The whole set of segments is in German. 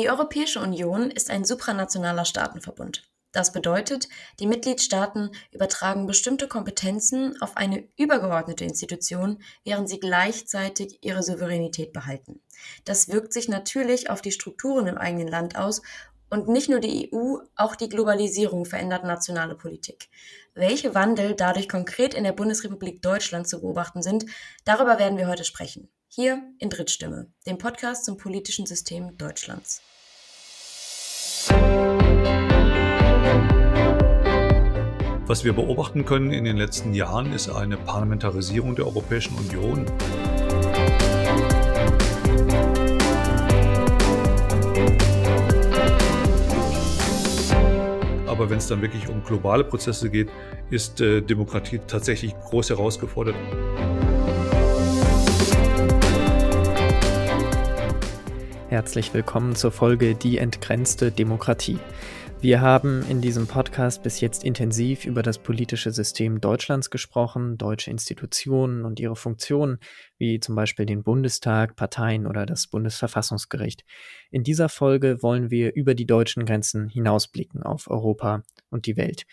Die Europäische Union ist ein supranationaler Staatenverbund. Das bedeutet, die Mitgliedstaaten übertragen bestimmte Kompetenzen auf eine übergeordnete Institution, während sie gleichzeitig ihre Souveränität behalten. Das wirkt sich natürlich auf die Strukturen im eigenen Land aus und nicht nur die EU, auch die Globalisierung verändert nationale Politik. Welche Wandel dadurch konkret in der Bundesrepublik Deutschland zu beobachten sind, darüber werden wir heute sprechen. Hier in Drittstimme, dem Podcast zum politischen System Deutschlands. Was wir beobachten können in den letzten Jahren, ist eine Parlamentarisierung der Europäischen Union. Aber wenn es dann wirklich um globale Prozesse geht, ist äh, Demokratie tatsächlich groß herausgefordert. Herzlich willkommen zur Folge Die entgrenzte Demokratie. Wir haben in diesem Podcast bis jetzt intensiv über das politische System Deutschlands gesprochen, deutsche Institutionen und ihre Funktionen, wie zum Beispiel den Bundestag, Parteien oder das Bundesverfassungsgericht. In dieser Folge wollen wir über die deutschen Grenzen hinausblicken auf Europa und die Welt.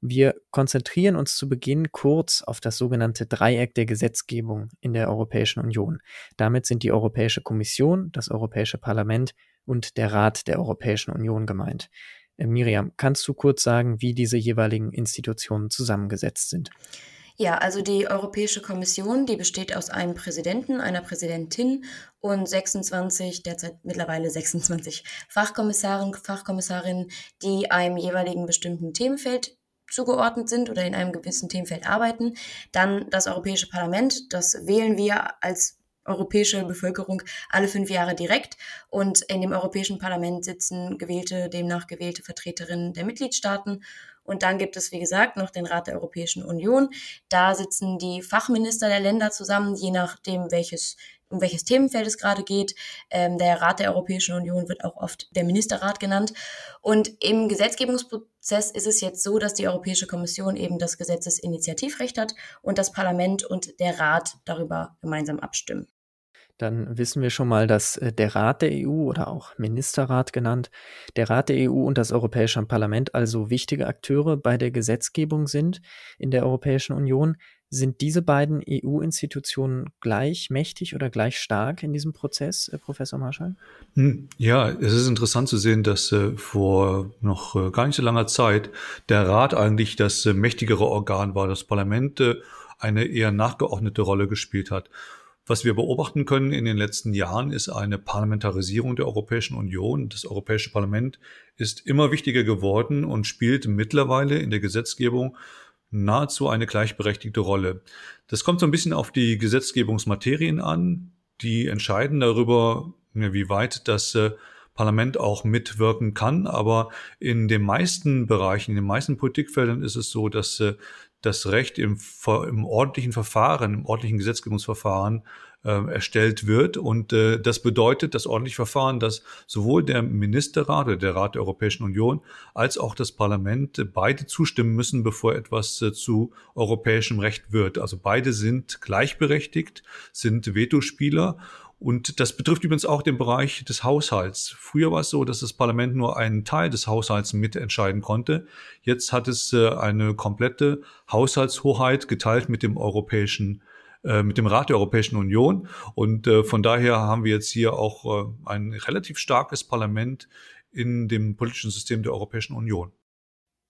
Wir konzentrieren uns zu Beginn kurz auf das sogenannte Dreieck der Gesetzgebung in der Europäischen Union. Damit sind die Europäische Kommission, das Europäische Parlament und der Rat der Europäischen Union gemeint. Äh, Miriam, kannst du kurz sagen, wie diese jeweiligen Institutionen zusammengesetzt sind? Ja, also die Europäische Kommission, die besteht aus einem Präsidenten, einer Präsidentin und 26, derzeit mittlerweile 26 Fachkommissaren, Fachkommissarinnen, die einem jeweiligen bestimmten Themenfeld zugeordnet sind oder in einem gewissen Themenfeld arbeiten. Dann das Europäische Parlament, das wählen wir als europäische Bevölkerung alle fünf Jahre direkt. Und in dem Europäischen Parlament sitzen gewählte, demnach gewählte Vertreterinnen der Mitgliedstaaten. Und dann gibt es, wie gesagt, noch den Rat der Europäischen Union. Da sitzen die Fachminister der Länder zusammen, je nachdem, welches um welches Themenfeld es gerade geht. Ähm, der Rat der Europäischen Union wird auch oft der Ministerrat genannt. Und im Gesetzgebungsprozess ist es jetzt so, dass die Europäische Kommission eben das Gesetzesinitiativrecht hat und das Parlament und der Rat darüber gemeinsam abstimmen. Dann wissen wir schon mal, dass äh, der Rat der EU oder auch Ministerrat genannt, der Rat der EU und das Europäische Parlament also wichtige Akteure bei der Gesetzgebung sind in der Europäischen Union. Sind diese beiden EU-Institutionen gleich mächtig oder gleich stark in diesem Prozess, äh, Professor Marschall? Hm, ja, es ist interessant zu sehen, dass äh, vor noch gar nicht so langer Zeit der Rat eigentlich das mächtigere Organ war, das Parlament eine eher nachgeordnete Rolle gespielt hat. Was wir beobachten können in den letzten Jahren ist eine Parlamentarisierung der Europäischen Union. Das Europäische Parlament ist immer wichtiger geworden und spielt mittlerweile in der Gesetzgebung nahezu eine gleichberechtigte Rolle. Das kommt so ein bisschen auf die Gesetzgebungsmaterien an, die entscheiden darüber, wie weit das äh, Parlament auch mitwirken kann. Aber in den meisten Bereichen, in den meisten Politikfeldern ist es so, dass äh, das Recht im, im ordentlichen Verfahren, im ordentlichen Gesetzgebungsverfahren äh, erstellt wird. Und äh, das bedeutet, das ordentliche Verfahren, dass sowohl der Ministerrat oder der Rat der Europäischen Union als auch das Parlament äh, beide zustimmen müssen, bevor etwas äh, zu europäischem Recht wird. Also beide sind gleichberechtigt, sind Vetospieler und das betrifft übrigens auch den Bereich des Haushalts. Früher war es so, dass das Parlament nur einen Teil des Haushalts mitentscheiden konnte. Jetzt hat es äh, eine komplette Haushaltshoheit geteilt mit dem europäischen äh, mit dem Rat der Europäischen Union. Und äh, von daher haben wir jetzt hier auch ein relativ starkes Parlament in dem politischen System der Europäischen Union.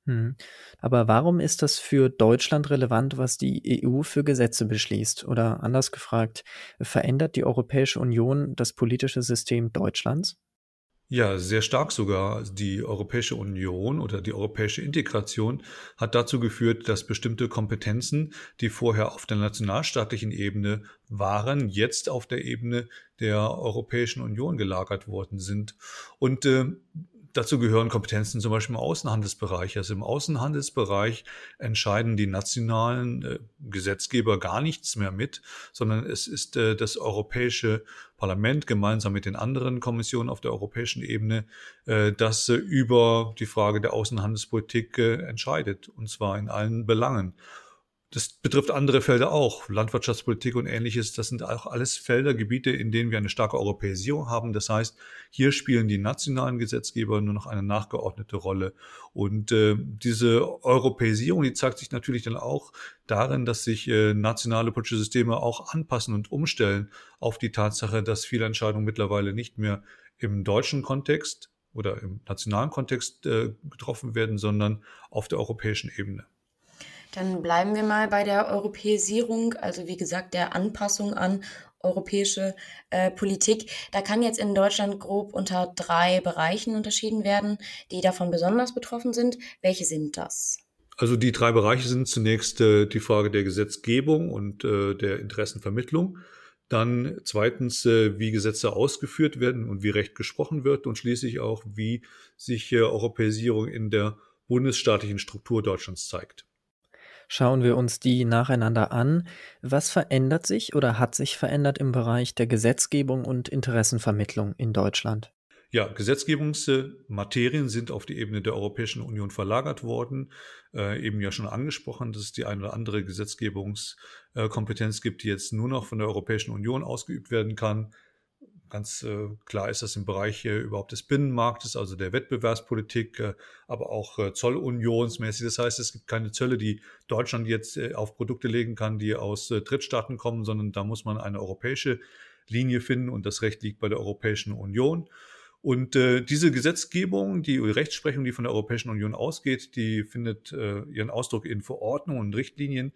Hm. Aber warum ist das für Deutschland relevant, was die EU für Gesetze beschließt? Oder anders gefragt, verändert die Europäische Union das politische System Deutschlands? Ja, sehr stark sogar. Die Europäische Union oder die europäische Integration hat dazu geführt, dass bestimmte Kompetenzen, die vorher auf der nationalstaatlichen Ebene waren, jetzt auf der Ebene der Europäischen Union gelagert worden sind. Und äh, Dazu gehören Kompetenzen zum Beispiel im Außenhandelsbereich. Also im Außenhandelsbereich entscheiden die nationalen äh, Gesetzgeber gar nichts mehr mit, sondern es ist äh, das Europäische Parlament gemeinsam mit den anderen Kommissionen auf der europäischen Ebene, äh, das äh, über die Frage der Außenhandelspolitik entscheidet, und zwar in allen Belangen. Das betrifft andere Felder auch, Landwirtschaftspolitik und ähnliches. Das sind auch alles Felder, Gebiete, in denen wir eine starke Europäisierung haben. Das heißt, hier spielen die nationalen Gesetzgeber nur noch eine nachgeordnete Rolle. Und äh, diese Europäisierung, die zeigt sich natürlich dann auch darin, dass sich äh, nationale politische Systeme auch anpassen und umstellen auf die Tatsache, dass viele Entscheidungen mittlerweile nicht mehr im deutschen Kontext oder im nationalen Kontext äh, getroffen werden, sondern auf der europäischen Ebene. Dann bleiben wir mal bei der Europäisierung, also wie gesagt der Anpassung an europäische äh, Politik. Da kann jetzt in Deutschland grob unter drei Bereichen unterschieden werden, die davon besonders betroffen sind. Welche sind das? Also die drei Bereiche sind zunächst äh, die Frage der Gesetzgebung und äh, der Interessenvermittlung. Dann zweitens, äh, wie Gesetze ausgeführt werden und wie Recht gesprochen wird und schließlich auch, wie sich äh, Europäisierung in der bundesstaatlichen Struktur Deutschlands zeigt. Schauen wir uns die nacheinander an. Was verändert sich oder hat sich verändert im Bereich der Gesetzgebung und Interessenvermittlung in Deutschland? Ja, Gesetzgebungsmaterien sind auf die Ebene der Europäischen Union verlagert worden. Äh, eben ja schon angesprochen, dass es die eine oder andere Gesetzgebungskompetenz gibt, die jetzt nur noch von der Europäischen Union ausgeübt werden kann. Ganz äh, klar ist das im Bereich überhaupt des Binnenmarktes, also der Wettbewerbspolitik, äh, aber auch äh, zollunionsmäßig. Das heißt, es gibt keine Zölle, die Deutschland jetzt auf Produkte legen kann, die aus Drittstaaten kommen, sondern da muss man eine europäische Linie finden und das Recht liegt bei der Europäischen Union. Und äh, diese Gesetzgebung, die Rechtsprechung, die von der Europäischen Union ausgeht, die findet äh, ihren Ausdruck in Verordnungen und Richtlinien,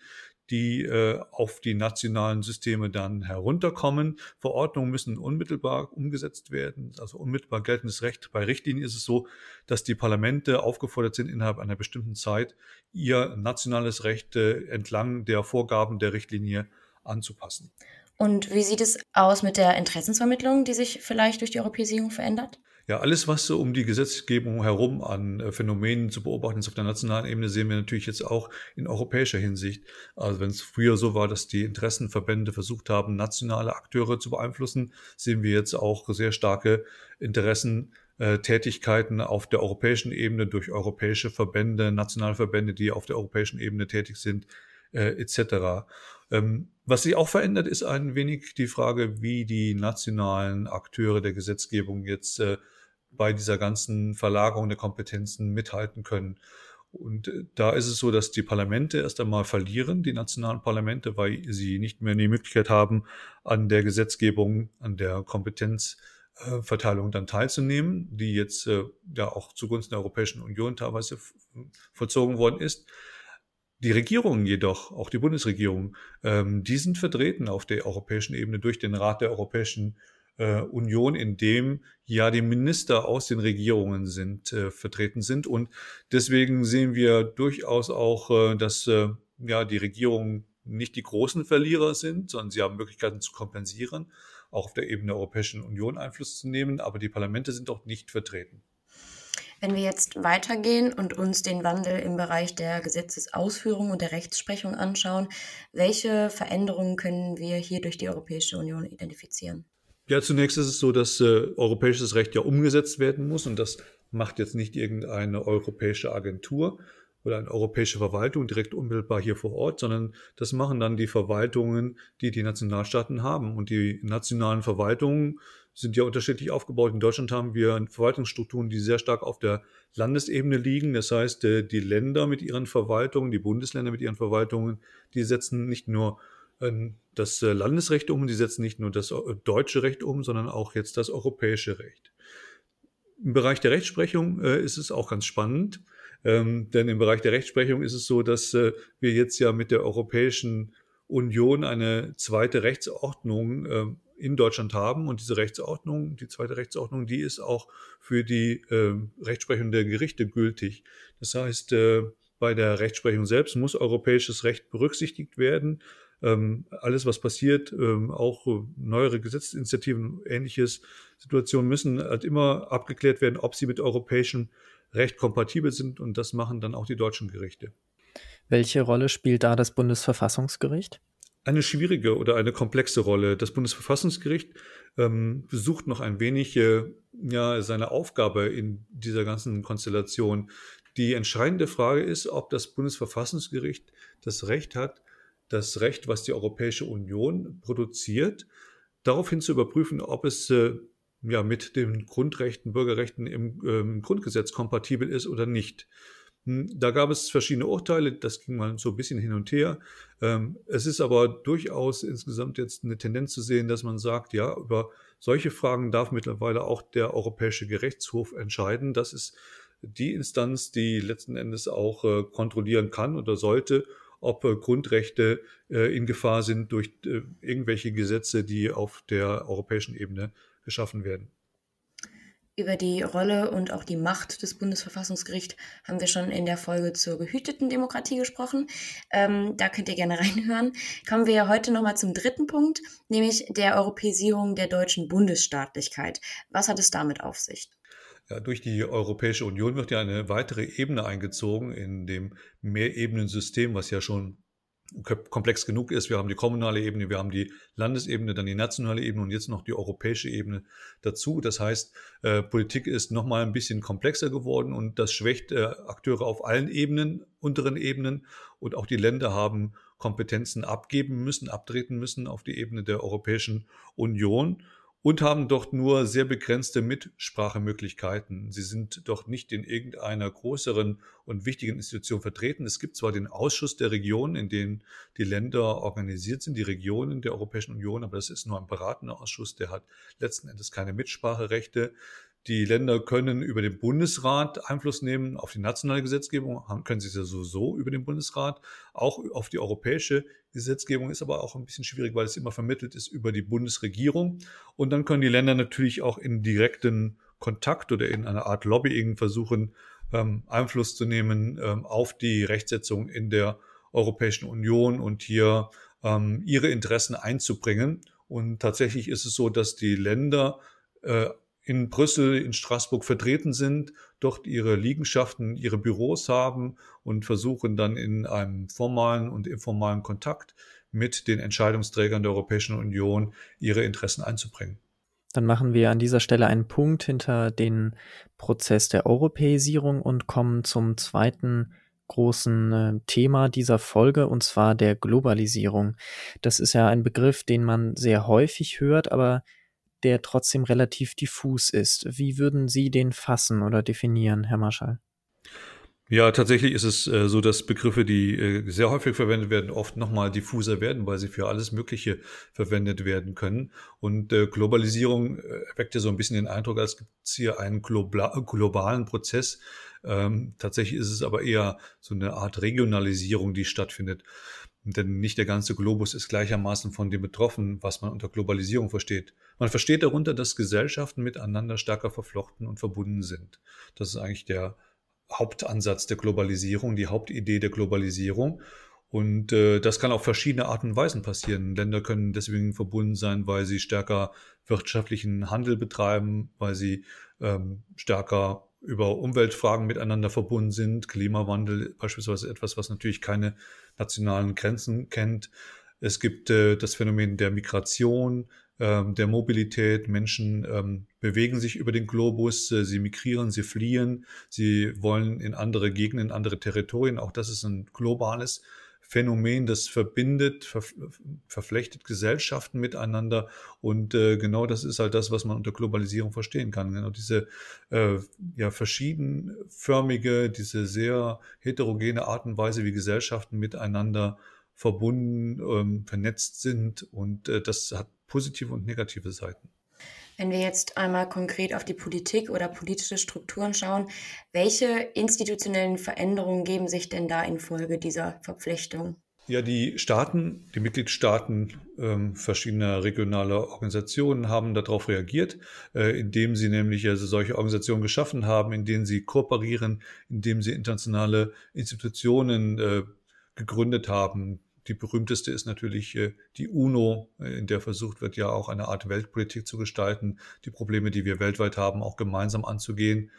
die äh, auf die nationalen Systeme dann herunterkommen. Verordnungen müssen unmittelbar umgesetzt werden, also unmittelbar geltendes Recht. Bei Richtlinien ist es so, dass die Parlamente aufgefordert sind, innerhalb einer bestimmten Zeit ihr nationales Recht äh, entlang der Vorgaben der Richtlinie anzupassen. Und wie sieht es aus mit der Interessensvermittlung, die sich vielleicht durch die Europäisierung verändert? Ja, alles, was so um die Gesetzgebung herum an äh, Phänomenen zu beobachten ist auf der nationalen Ebene, sehen wir natürlich jetzt auch in europäischer Hinsicht. Also wenn es früher so war, dass die Interessenverbände versucht haben, nationale Akteure zu beeinflussen, sehen wir jetzt auch sehr starke Interessentätigkeiten auf der europäischen Ebene durch europäische Verbände, nationale Verbände, die auf der europäischen Ebene tätig sind, äh, etc. Ähm, was sich auch verändert, ist ein wenig die Frage, wie die nationalen Akteure der Gesetzgebung jetzt äh, bei dieser ganzen Verlagerung der Kompetenzen mithalten können. Und äh, da ist es so, dass die Parlamente erst einmal verlieren, die nationalen Parlamente, weil sie nicht mehr die Möglichkeit haben, an der Gesetzgebung, an der Kompetenzverteilung dann teilzunehmen, die jetzt äh, ja auch zugunsten der Europäischen Union teilweise vollzogen worden ist. Die Regierungen jedoch, auch die Bundesregierung, ähm, die sind vertreten auf der europäischen Ebene durch den Rat der Europäischen äh, Union, in dem ja die Minister aus den Regierungen sind, äh, vertreten sind. Und deswegen sehen wir durchaus auch, äh, dass äh, ja die Regierungen nicht die großen Verlierer sind, sondern sie haben Möglichkeiten zu kompensieren, auch auf der Ebene der Europäischen Union Einfluss zu nehmen, aber die Parlamente sind auch nicht vertreten. Wenn wir jetzt weitergehen und uns den Wandel im Bereich der Gesetzesausführung und der Rechtsprechung anschauen, welche Veränderungen können wir hier durch die Europäische Union identifizieren? Ja, zunächst ist es so, dass äh, europäisches Recht ja umgesetzt werden muss und das macht jetzt nicht irgendeine europäische Agentur oder eine europäische Verwaltung direkt unmittelbar hier vor Ort, sondern das machen dann die Verwaltungen, die die Nationalstaaten haben. Und die nationalen Verwaltungen sind ja unterschiedlich aufgebaut. In Deutschland haben wir Verwaltungsstrukturen, die sehr stark auf der Landesebene liegen. Das heißt, äh, die Länder mit ihren Verwaltungen, die Bundesländer mit ihren Verwaltungen, die setzen nicht nur das äh, Landesrecht um. Die setzen nicht nur das äh, deutsche Recht um, sondern auch jetzt das europäische Recht. Im Bereich der Rechtsprechung äh, ist es auch ganz spannend, ähm, denn im Bereich der Rechtsprechung ist es so, dass wir jetzt ja mit der Europäischen Union eine zweite Rechtsordnung äh, in Deutschland haben und diese Rechtsordnung, die zweite Rechtsordnung, die ist auch für die äh, Rechtsprechung der Gerichte gültig. Das heißt, bei der Rechtsprechung selbst muss europäisches Recht berücksichtigt werden ähm, alles, was passiert, ähm, auch äh, neuere Gesetzesinitiativen, ähnliches Situationen müssen halt immer abgeklärt werden, ob sie mit europäischem Recht kompatibel sind und das machen dann auch die deutschen Gerichte. Welche Rolle spielt da das Bundesverfassungsgericht? Eine schwierige oder eine komplexe Rolle. Das Bundesverfassungsgericht ähm, besucht noch ein wenig äh, ja, seine Aufgabe in dieser ganzen Konstellation. Die entscheidende Frage ist, ob das Bundesverfassungsgericht das Recht hat, das Recht, was die Europäische Union produziert, daraufhin zu überprüfen, ob es äh, ja, mit den Grundrechten, Bürgerrechten im ähm, Grundgesetz kompatibel ist oder nicht. Hm, da gab es verschiedene Urteile, das ging mal so ein bisschen hin und her. Ähm, es ist aber durchaus insgesamt jetzt eine Tendenz zu sehen, dass man sagt, ja, über solche Fragen darf mittlerweile auch der Europäische Gerichtshof entscheiden. Das ist die Instanz, die letzten Endes auch äh, kontrollieren kann oder sollte, ob äh, Grundrechte äh, in Gefahr sind durch irgendwelche Gesetze, die auf der europäischen Ebene geschaffen werden. Über die Rolle und auch die Macht des Bundesverfassungsgerichts haben wir schon in der Folge zur gehüteten Demokratie gesprochen. Ähm, da könnt ihr gerne reinhören. Kommen wir heute nochmal zum dritten Punkt, nämlich der Europäisierung der deutschen Bundesstaatlichkeit. Was hat es damit auf sich? Ja, durch die Europäische Union wird ja eine weitere Ebene eingezogen in dem Mehrebenensystem, was ja schon komplex genug ist. Wir haben die kommunale Ebene, wir haben die Landesebene, dann die nationale Ebene und jetzt noch die europäische Ebene dazu. Das heißt, äh, Politik ist noch mal ein bisschen komplexer geworden und das schwächt äh, Akteure auf allen Ebenen, unteren Ebenen und auch die Länder haben Kompetenzen abgeben müssen, abtreten müssen auf die Ebene der Europäischen Union und haben dort nur sehr begrenzte Mitsprachemöglichkeiten. Sie sind doch nicht in irgendeiner größeren und wichtigen Institution vertreten. Es gibt zwar den Ausschuss der Regionen, in dem die Länder organisiert sind, die Regionen der Europäischen Union, aber das ist nur ein beratender Ausschuss, der hat letzten Endes keine Mitspracherechte. Die Länder können über den Bundesrat Einfluss nehmen auf die nationale Gesetzgebung, können sie ja sowieso über den Bundesrat. Auch auf die europäische Gesetzgebung ist aber auch ein bisschen schwierig, weil es immer vermittelt ist über die Bundesregierung. Und dann können die Länder natürlich auch in direkten Kontakt oder in einer Art Lobbying versuchen, ähm, Einfluss zu nehmen ähm, auf die Rechtsetzung in der Europäischen Union und hier ähm, ihre Interessen einzubringen. Und tatsächlich ist es so, dass die Länder äh, in Brüssel, in Straßburg vertreten sind, dort ihre Liegenschaften, ihre Büros haben und versuchen dann in einem formalen und informalen Kontakt mit den Entscheidungsträgern der Europäischen Union ihre Interessen einzubringen. Dann machen wir an dieser Stelle einen Punkt hinter den Prozess der Europäisierung und kommen zum zweiten großen äh, Thema dieser Folge, und zwar der Globalisierung. Das ist ja ein Begriff, den man sehr häufig hört, aber der trotzdem relativ diffus ist. Wie würden Sie den fassen oder definieren, Herr Marschall? Ja, tatsächlich ist es äh, so, dass Begriffe, die äh, sehr häufig verwendet werden, oft nochmal diffuser werden, weil sie für alles Mögliche verwendet werden können. Und äh, Globalisierung äh, ja so ein bisschen den Eindruck, als gibt es hier einen globalen Prozess. Ähm, tatsächlich ist es aber eher so eine Art Regionalisierung, die stattfindet. Denn nicht der ganze Globus ist gleichermaßen von dem betroffen, was man unter Globalisierung versteht. Man versteht darunter, dass Gesellschaften miteinander stärker verflochten und verbunden sind. Das ist eigentlich der Hauptansatz der Globalisierung, die Hauptidee der Globalisierung. Und äh, das kann auf verschiedene Arten und Weisen passieren. Länder können deswegen verbunden sein, weil sie stärker wirtschaftlichen Handel betreiben, weil sie ähm, stärker über Umweltfragen miteinander verbunden sind. Klimawandel beispielsweise etwas, was natürlich keine nationalen Grenzen kennt. Es gibt äh, das Phänomen der Migration, ähm, der Mobilität. Menschen ähm, bewegen sich über den Globus, äh, sie migrieren, sie fliehen, sie wollen in andere Gegenden, in andere Territorien. Auch das ist ein globales Phänomen, das verbindet, ver, verflechtet Gesellschaften miteinander. Und äh, genau das ist halt das, was man unter Globalisierung verstehen kann. Genau diese äh, ja, verschiedenförmige, diese sehr heterogene Art und Weise, wie Gesellschaften miteinander verbunden, ähm, vernetzt sind. Und äh, das hat positive und negative Seiten. Wenn wir jetzt einmal konkret auf die Politik oder politische Strukturen schauen, welche institutionellen Veränderungen geben sich denn da infolge dieser Verpflechtung? Ja, die Staaten, die Mitgliedstaaten ähm, verschiedener regionaler Organisationen haben darauf reagiert, äh, indem sie nämlich also solche Organisationen geschaffen haben, in denen sie kooperieren, indem sie internationale Institutionen äh, gegründet haben, die berühmteste ist natürlich äh, die UNO, äh, in der versucht wird, ja auch eine Art Weltpolitik zu gestalten, die Probleme, die wir weltweit haben, auch gemeinsam anzugehen.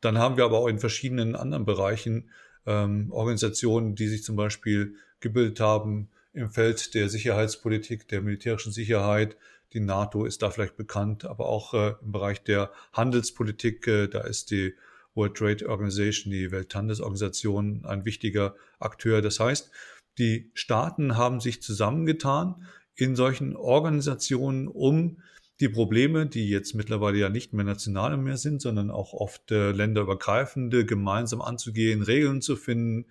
Dann haben wir aber auch in verschiedenen anderen Bereichen ähm, Organisationen, die sich zum Beispiel gebildet haben im Feld der Sicherheitspolitik, der militärischen Sicherheit. Die NATO ist da vielleicht bekannt, aber auch äh, im Bereich der Handelspolitik, äh, da ist die World Trade Organization, die Welthandelsorganisation, ein wichtiger Akteur. Das heißt, die Staaten haben sich zusammengetan in solchen Organisationen, um die Probleme, die jetzt mittlerweile ja nicht mehr nationale mehr sind, sondern auch oft äh, länderübergreifende, gemeinsam anzugehen, Regeln zu finden,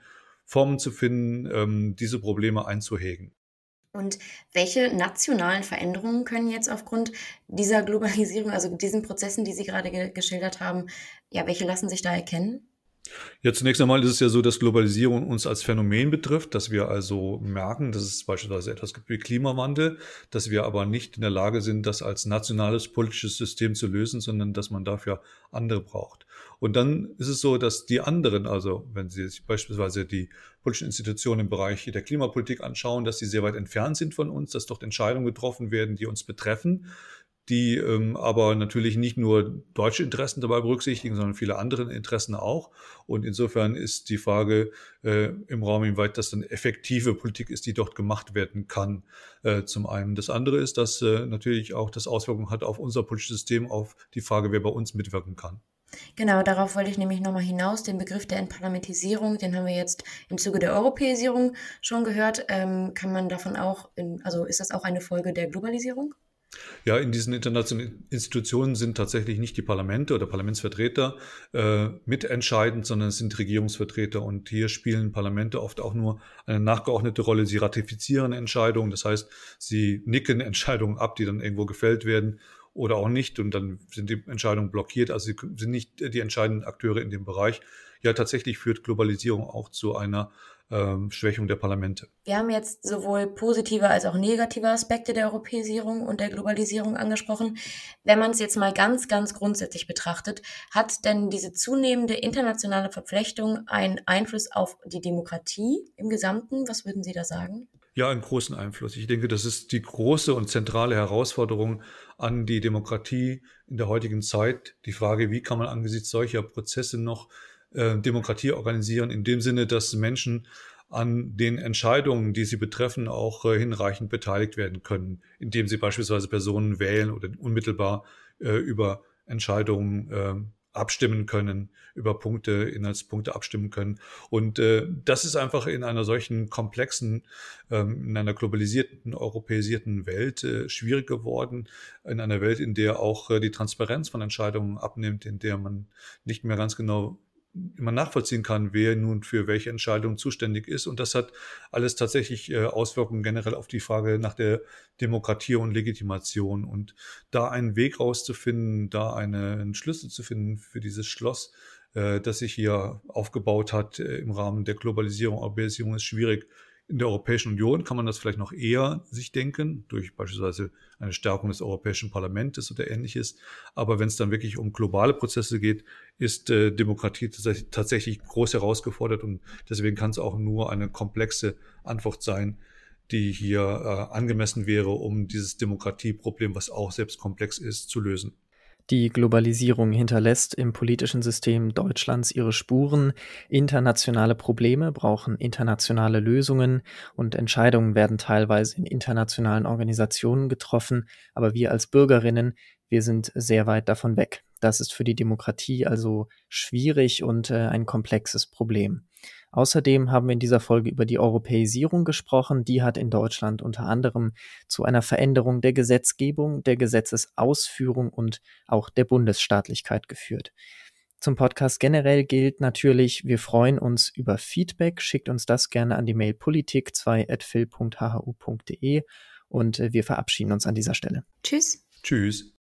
Formen zu finden, ähm, diese Probleme einzuhegen. Und welche nationalen Veränderungen können jetzt aufgrund dieser Globalisierung, also diesen Prozessen, die Sie gerade ge geschildert haben, ja, welche lassen sich da erkennen? Ja, zunächst einmal ist es ja so, dass Globalisierung uns als Phänomen betrifft, dass wir also merken, dass es beispielsweise etwas gibt wie Klimawandel, dass wir aber nicht in der Lage sind, das als nationales politisches System zu lösen, sondern dass man dafür andere braucht. Und dann ist es so, dass die anderen, also wenn Sie sich beispielsweise die politischen Institutionen im Bereich der Klimapolitik anschauen, dass sie sehr weit entfernt sind von uns, dass dort Entscheidungen getroffen werden, die uns betreffen die ähm, aber natürlich nicht nur deutsche Interessen dabei berücksichtigen, sondern viele andere Interessen auch. Und insofern ist die Frage äh, im Raum, inwieweit das dann effektive Politik ist, die dort gemacht werden kann, äh, zum einen. Das andere ist, dass äh, natürlich auch das Auswirkungen hat auf unser politisches System, auf die Frage, wer bei uns mitwirken kann. Genau, darauf wollte ich nämlich nochmal hinaus. Den Begriff der Entparlamentisierung, den haben wir jetzt im Zuge der Europäisierung schon gehört. Ähm, kann man davon auch, in, also ist das auch eine Folge der Globalisierung? Ja, in diesen internationalen Institutionen sind tatsächlich nicht die Parlamente oder Parlamentsvertreter äh, mitentscheidend, sondern es sind Regierungsvertreter. Und hier spielen Parlamente oft auch nur eine nachgeordnete Rolle. Sie ratifizieren Entscheidungen, das heißt, sie nicken Entscheidungen ab, die dann irgendwo gefällt werden oder auch nicht. Und dann sind die Entscheidungen blockiert. Also sie sind nicht die entscheidenden Akteure in dem Bereich. Ja, tatsächlich führt Globalisierung auch zu einer ähm, Schwächung der Parlamente. Wir haben jetzt sowohl positive als auch negative Aspekte der Europäisierung und der Globalisierung angesprochen. Wenn man es jetzt mal ganz, ganz grundsätzlich betrachtet, hat denn diese zunehmende internationale Verflechtung einen Einfluss auf die Demokratie im Gesamten? Was würden Sie da sagen? Ja, einen großen Einfluss. Ich denke, das ist die große und zentrale Herausforderung an die Demokratie in der heutigen Zeit. Die Frage, wie kann man angesichts solcher Prozesse noch äh, Demokratie organisieren, in dem Sinne, dass Menschen an den Entscheidungen, die sie betreffen, auch äh, hinreichend beteiligt werden können, indem sie beispielsweise Personen wählen oder unmittelbar äh, über Entscheidungen abstimmen können, über Punkte, Inhaltspunkte abstimmen können. Und das ist einfach in einer solchen komplexen, ähm, in einer globalisierten, europäisierten Welt schwierig geworden, in einer Welt, in der auch die Transparenz von Entscheidungen abnimmt, in der man nicht mehr ganz genau immer nachvollziehen kann, wer nun für welche Entscheidung zuständig ist. Und das hat alles tatsächlich äh, Auswirkungen generell auf die Frage nach der Demokratie und Legitimation. Und da einen Weg rauszufinden, da einen Schlüssel zu finden für dieses Schloss, äh, das sich hier aufgebaut hat äh, im Rahmen der Globalisierung, Europäisierung, ist schwierig. In der Europäischen Union kann man das vielleicht noch eher sich denken, durch beispielsweise eine Stärkung des Europäischen Parlaments oder ähnliches. Aber wenn es dann wirklich um globale Prozesse geht, ist äh, Demokratie tatsächlich groß herausgefordert und deswegen kann es auch nur eine komplexe Antwort sein, die hier äh, angemessen wäre, um dieses Demokratieproblem, was auch selbst komplex ist, zu lösen. Die Globalisierung hinterlässt im politischen System Deutschlands ihre Spuren. Internationale Probleme brauchen internationale Lösungen und Entscheidungen werden teilweise in internationalen Organisationen getroffen, aber wir als Bürgerinnen, wir sind sehr weit davon weg. Das ist für die Demokratie also schwierig und äh, ein komplexes Problem. Außerdem haben wir in dieser Folge über die Europäisierung gesprochen. Die hat in Deutschland unter anderem zu einer Veränderung der Gesetzgebung, der Gesetzesausführung und auch der Bundesstaatlichkeit geführt. Zum Podcast generell gilt natürlich, wir freuen uns über Feedback. Schickt uns das gerne an die Mail politik2.phil.hhu.de und äh, wir verabschieden uns an dieser Stelle. Tschüss. Tschüss.